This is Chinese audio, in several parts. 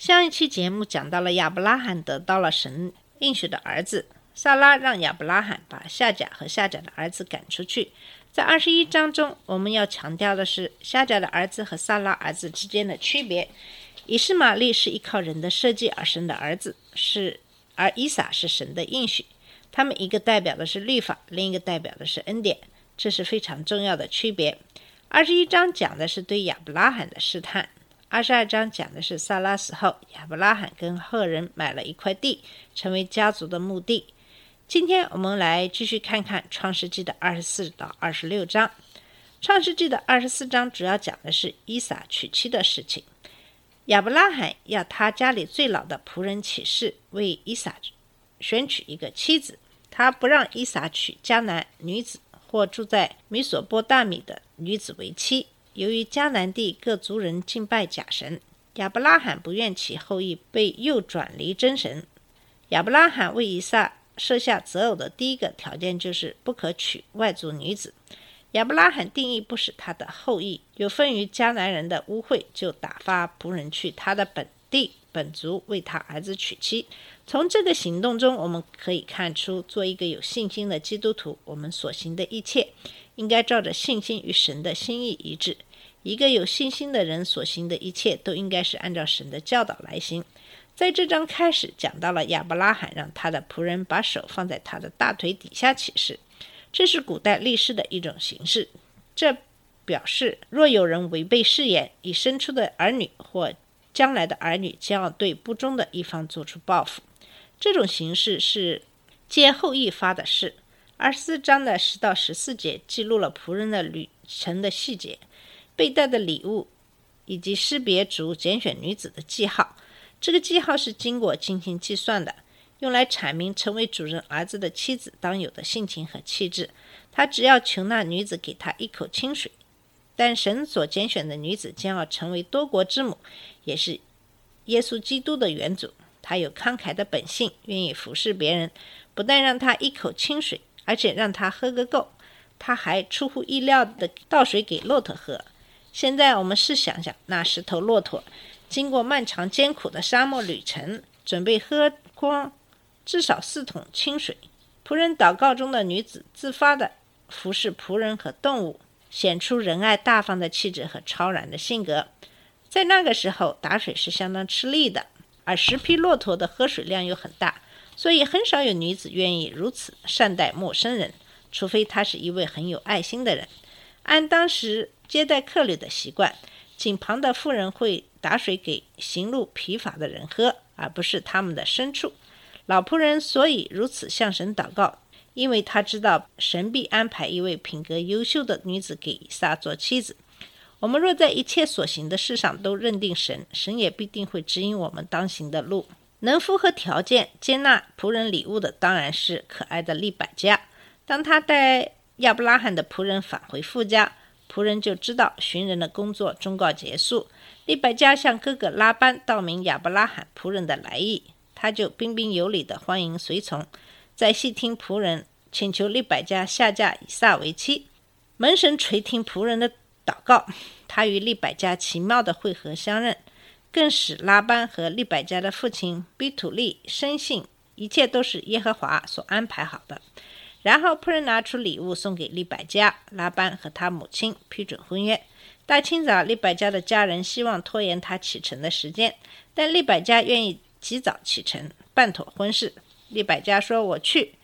上一期节目讲到了亚伯拉罕得到了神应许的儿子，萨拉让亚伯拉罕把夏甲和夏甲的儿子赶出去。在二十一章中，我们要强调的是夏甲的儿子和萨拉儿子之间的区别。以实玛利是依靠人的设计而生的儿子，是而以撒是神的应许。他们一个代表的是律法，另一个代表的是恩典，这是非常重要的区别。二十一章讲的是对亚伯拉罕的试探，二十二章讲的是萨拉死后，亚伯拉罕跟赫人买了一块地，成为家族的墓地。今天我们来继续看看创世纪的二十四到二十六章。创世纪的二十四章主要讲的是伊撒娶妻的事情。亚伯拉罕要他家里最老的仆人起誓，为伊撒选取一个妻子，他不让伊撒娶迦南女子或住在米索波大米的女子为妻。由于迦南地各族人敬拜假神，亚伯拉罕不愿其后裔被诱转离真神。亚伯拉罕为以撒设下择偶的第一个条件就是不可娶外族女子。亚伯拉罕定义不使他的后裔有分于迦南人的污秽，就打发仆人去他的本地本族为他儿子娶妻。从这个行动中，我们可以看出，做一个有信心的基督徒，我们所行的一切应该照着信心与神的心意一致。一个有信心的人所行的一切都应该是按照神的教导来行。在这章开始讲到了亚伯拉罕让他的仆人把手放在他的大腿底下起誓，这是古代立誓的一种形式。这表示若有人违背誓言，已生出的儿女或将来的儿女将要对不忠的一方做出报复。这种形式是接后裔发的誓。二十四章的十到十四节记录了仆人的旅程的细节。被带的礼物，以及识别族拣选女子的记号。这个记号是经过精心计算的，用来阐明成为主人儿子的妻子当有的性情和气质。他只要求那女子给他一口清水。但神所拣选的女子将要成为多国之母，也是耶稣基督的元祖。她有慷慨的本性，愿意服侍别人，不但让他一口清水，而且让他喝个够。他还出乎意料的倒水给骆驼喝。现在我们试想想，那十头骆驼经过漫长艰苦的沙漠旅程，准备喝光至少四桶清水。仆人祷告中的女子自发地服侍仆人和动物，显出仁爱大方的气质和超然的性格。在那个时候，打水是相当吃力的，而十匹骆驼的喝水量又很大，所以很少有女子愿意如此善待陌生人，除非她是一位很有爱心的人。按当时接待客旅的习惯，井旁的妇人会打水给行路疲乏的人喝，而不是他们的牲畜。老仆人所以如此向神祷告，因为他知道神必安排一位品格优秀的女子给以撒做妻子。我们若在一切所行的事上都认定神，神也必定会指引我们当行的路。能符合条件接纳仆人礼物的，当然是可爱的利百加。当他带亚伯拉罕的仆人返回富家，仆人就知道寻人的工作终告结束。利百加向哥哥拉班道明亚伯拉罕仆人的来意，他就彬彬有礼地欢迎随从，在细听仆人请求利百加下嫁以撒为妻。门神垂听仆人的祷告，他与利百加奇妙的会合相认，更使拉班和利百加的父亲比土利深信一切都是耶和华所安排好的。然后仆人拿出礼物送给利百加，拉班和他母亲批准婚约。大清早，利百加的家人希望拖延他启程的时间，但利百加愿意及早启程，办妥婚事。利百加说：“我去。”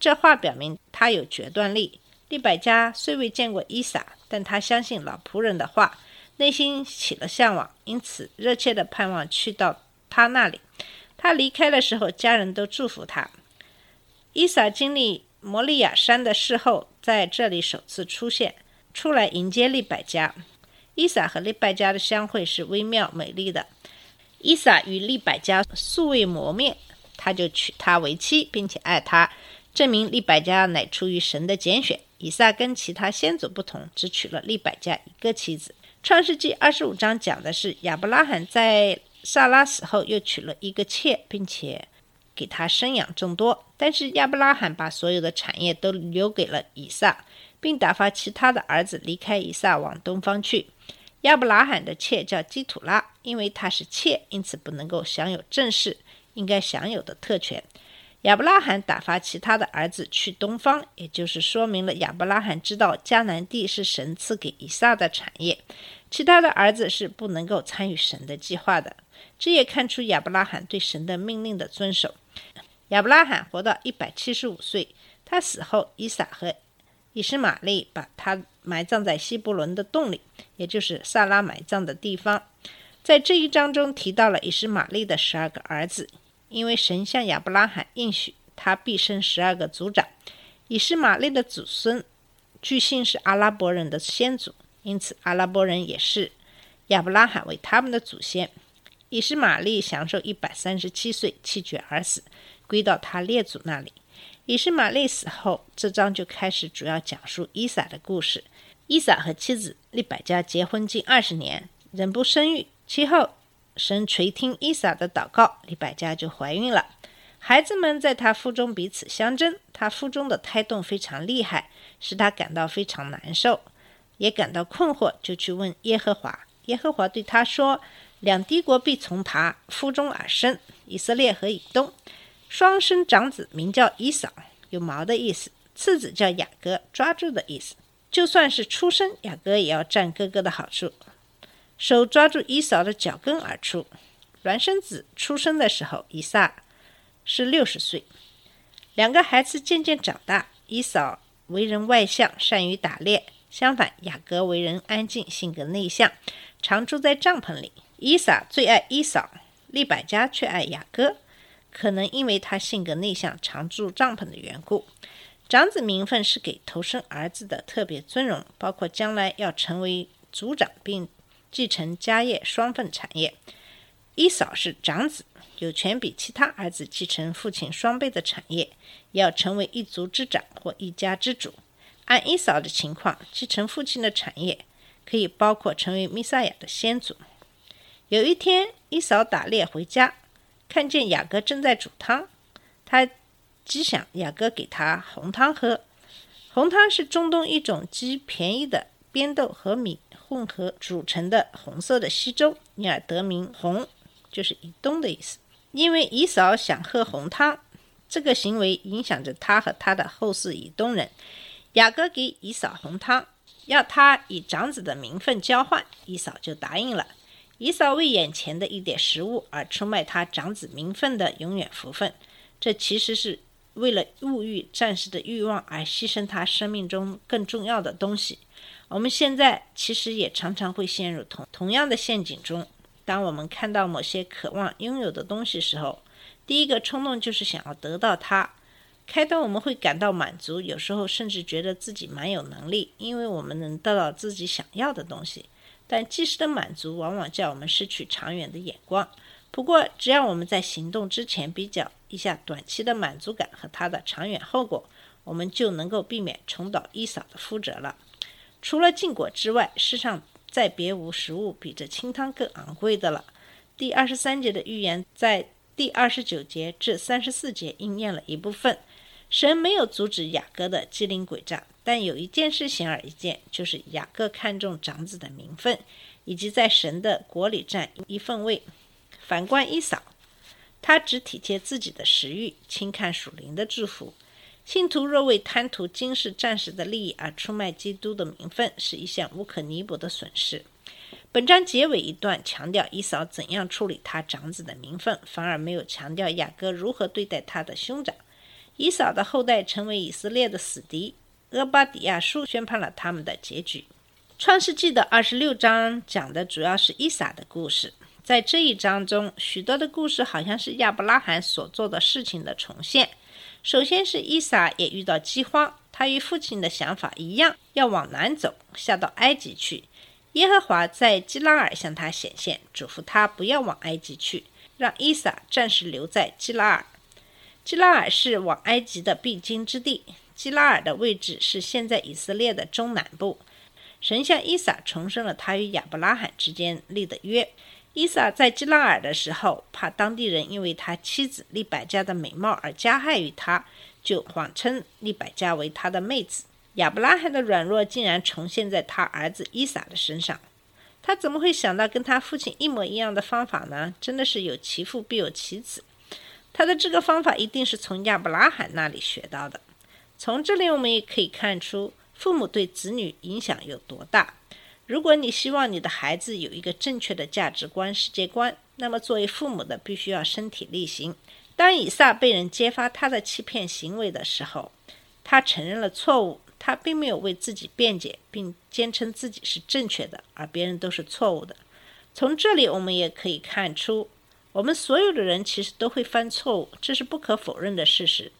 这话表明他有决断力。利百加虽未见过伊萨，但他相信老仆人的话，内心起了向往，因此热切地盼望去到他那里。他离开的时候，家人都祝福他。伊萨经历摩利亚山的事后，在这里首次出现，出来迎接利百加。伊撒和利百加的相会是微妙美丽的。伊撒与利百加素未谋面，他就娶她为妻，并且爱她，证明利百加乃出于神的拣选。以撒跟其他先祖不同，只娶了利百加一个妻子。创世纪二十五章讲的是亚伯拉罕在萨拉死后又娶了一个妾，并且给他生养众多。但是亚伯拉罕把所有的产业都留给了以撒，并打发其他的儿子离开以撒往东方去。亚伯拉罕的妾叫基土拉，因为她是妾，因此不能够享有正式应该享有的特权。亚伯拉罕打发其他的儿子去东方，也就是说明了亚伯拉罕知道迦南地是神赐给以撒的产业，其他的儿子是不能够参与神的计划的。这也看出亚伯拉罕对神的命令的遵守。亚伯拉罕活到一百七十五岁，他死后，以撒和以实玛利把他埋葬在希伯伦的洞里，也就是萨拉埋葬的地方。在这一章中提到了以实玛利的十二个儿子。因为神向亚伯拉罕应许，他必生十二个族长。以实玛利的祖孙，据信是阿拉伯人的先祖，因此阿拉伯人也是亚伯拉罕为他们的祖先。以实玛利享受一百三十七岁，气绝而死，归到他列祖那里。以实玛利死后，这章就开始主要讲述伊撒的故事。伊撒和妻子利百加结婚近二十年，仍不生育，其后。神垂听伊撒的祷告，利百加就怀孕了。孩子们在她腹中彼此相争，她腹中的胎动非常厉害，使她感到非常难受，也感到困惑，就去问耶和华。耶和华对他说：“两帝国必从他腹中而生，以色列和以东。双生长子名叫伊扫，有毛的意思；次子叫雅各，抓住的意思。就算是出生，雅各也要占哥哥的好处。”手抓住伊扫的脚跟而出。孪生子出生的时候，以撒是六十岁。两个孩子渐渐长大。伊扫为人外向，善于打猎；相反，雅各为人安静，性格内向，常住在帐篷里。以撒最爱伊扫，利百加却爱雅各，可能因为他性格内向，常住帐篷的缘故。长子名分是给头生儿子的特别尊荣，包括将来要成为族长，并。继承家业双份产业，一嫂是长子，有权比其他儿子继承父亲双倍的产业，要成为一族之长或一家之主。按一嫂的情况，继承父亲的产业可以包括成为弥赛亚的先祖。有一天，一嫂打猎回家，看见雅各正在煮汤，他极想雅各给他红汤喝。红汤是中东一种极便宜的边豆和米。混合煮成的红色的稀粥，因而得名“红”，就是以东的意思。因为以扫想喝红汤，这个行为影响着他和他的后世以东人。雅各给以扫红汤，要他以长子的名分交换，以扫就答应了。以扫为眼前的一点食物而出卖他长子名分的永远福分，这其实是为了物欲、暂时的欲望而牺牲他生命中更重要的东西。我们现在其实也常常会陷入同同样的陷阱中。当我们看到某些渴望拥有的东西时候，第一个冲动就是想要得到它。开端我们会感到满足，有时候甚至觉得自己蛮有能力，因为我们能得到自己想要的东西。但即时的满足往往叫我们失去长远的眼光。不过，只要我们在行动之前比较一下短期的满足感和它的长远后果，我们就能够避免重蹈一扫的覆辙了。除了禁果之外，世上再别无食物比这清汤更昂贵的了。第二十三节的预言在第二十九节至三十四节应验了一部分。神没有阻止雅各的机灵诡诈，但有一件事显而易见，就是雅各看重长子的名分，以及在神的国里占一份位。反观伊扫，他只体贴自己的食欲，轻看属灵的祝福。信徒若为贪图今世暂时的利益而出卖基督的名分，是一项无可弥补的损失。本章结尾一段强调一扫怎样处理他长子的名分，反而没有强调雅各如何对待他的兄长。以扫的后代成为以色列的死敌。俄巴底亚书宣判了他们的结局。创世纪的二十六章讲的主要是以撒的故事。在这一章中，许多的故事好像是亚伯拉罕所做的事情的重现。首先是伊撒也遇到饥荒，他与父亲的想法一样，要往南走，下到埃及去。耶和华在基拉尔向他显现，嘱咐他不要往埃及去，让伊撒暂时留在基拉尔。基拉尔是往埃及的必经之地。基拉尔的位置是现在以色列的中南部。神像伊撒重申了他与亚伯拉罕之间立的约。伊撒在基拉尔的时候，怕当地人因为他妻子利百加的美貌而加害于他，就谎称利百加为他的妹子。亚伯拉罕的软弱竟然重现在他儿子伊撒的身上。他怎么会想到跟他父亲一模一样的方法呢？真的是有其父必有其子。他的这个方法一定是从亚伯拉罕那里学到的。从这里我们也可以看出，父母对子女影响有多大。如果你希望你的孩子有一个正确的价值观、世界观，那么作为父母的必须要身体力行。当以撒被人揭发他的欺骗行为的时候，他承认了错误，他并没有为自己辩解，并坚称自己是正确的，而别人都是错误的。从这里我们也可以看出，我们所有的人其实都会犯错误，这是不可否认的事实。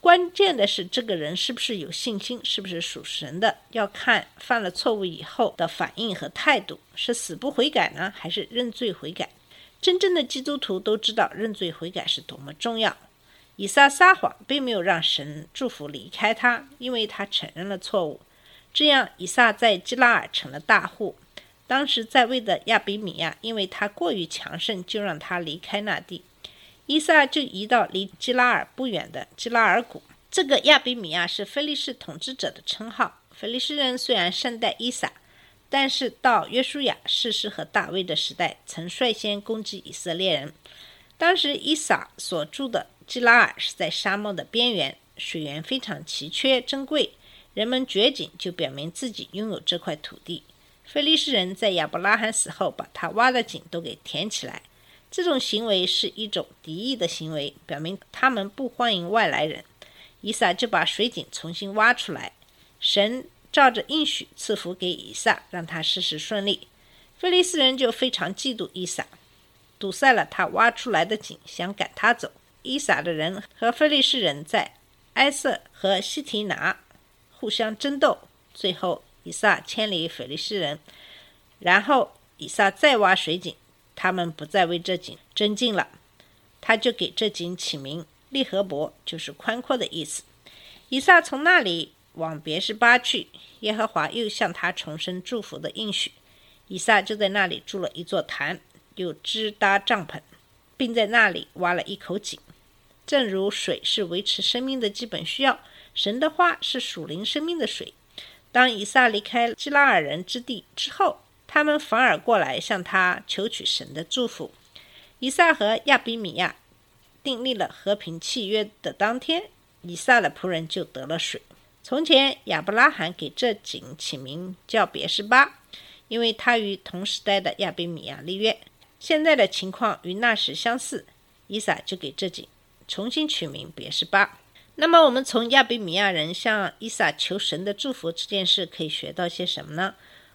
关键的是，这个人是不是有信心，是不是属神的，要看犯了错误以后的反应和态度，是死不悔改呢，还是认罪悔改？真正的基督徒都知道认罪悔改是多么重要。以撒撒谎，并没有让神祝福离开他，因为他承认了错误。这样，以撒在基拉尔成了大户。当时在位的亚比米亚，因为他过于强盛，就让他离开那地。伊撒就移到离基拉尔不远的基拉尔谷。这个亚比米亚是菲利士统治者的称号。菲利士人虽然善待伊撒，但是到约书亚、士师和大卫的时代，曾率先攻击以色列人。当时伊撒所住的基拉尔是在沙漠的边缘，水源非常奇缺珍贵，人们掘井就表明自己拥有这块土地。菲利士人在亚伯拉罕死后，把他挖的井都给填起来。这种行为是一种敌意的行为，表明他们不欢迎外来人。以撒就把水井重新挖出来，神照着应许赐福给以撒，让他事事顺利。菲利斯人就非常嫉妒以撒，堵塞了他挖出来的井，想赶他走。以撒的人和菲利士人在埃瑟和西提拿互相争斗，最后以撒迁离腓利士人，然后以撒再挖水井。他们不再为这井争竞了，他就给这井起名利和伯，就是宽阔的意思。以撒从那里往别是巴去，耶和华又向他重申祝福的应许。以撒就在那里筑了一座坛，又支搭帐篷，并在那里挖了一口井。正如水是维持生命的基本需要，神的话是属灵生命的水。当以撒离开基拉尔人之地之后，他们反而过来向他求取神的祝福。以撒和亚比米亚订立了和平契约的当天，以撒的仆人就得了水。从前亚伯拉罕给这井起名叫别是巴，因为他与同时代的亚比米亚立约。现在的情况与那时相似，以撒就给这井重新取名别是巴。那么我们从亚比米亚人向以撒求神的祝福这件事可以学到些什么呢？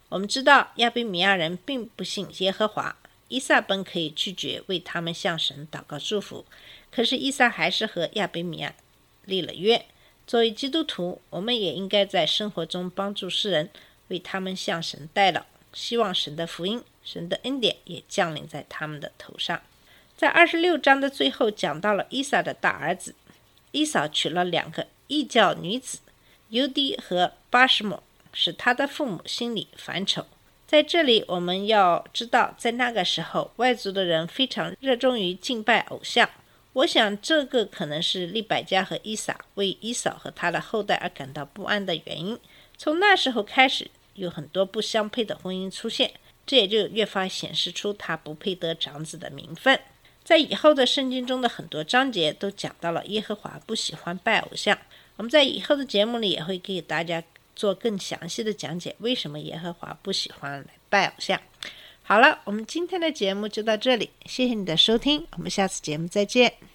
我们知道亚比米亚人并不信耶和华，伊萨本可以拒绝为他们向神祷告祝福，可是伊萨还是和亚比米亚立了约。作为基督徒，我们也应该在生活中帮助世人，为他们向神代祷，希望神的福音、神的恩典也降临在他们的头上。在二十六章的最后，讲到了伊萨的大儿子伊嫂娶了两个异教女子尤迪和巴什姆。使他的父母心里烦愁。在这里，我们要知道，在那个时候，外族的人非常热衷于敬拜偶像。我想，这个可能是利百加和伊撒为伊嫂和他的后代而感到不安的原因。从那时候开始，有很多不相配的婚姻出现，这也就越发显示出他不配得长子的名分。在以后的圣经中的很多章节都讲到了耶和华不喜欢拜偶像。我们在以后的节目里也会给大家。做更详细的讲解，为什么耶和华不喜欢拜偶像？好了，我们今天的节目就到这里，谢谢你的收听，我们下次节目再见。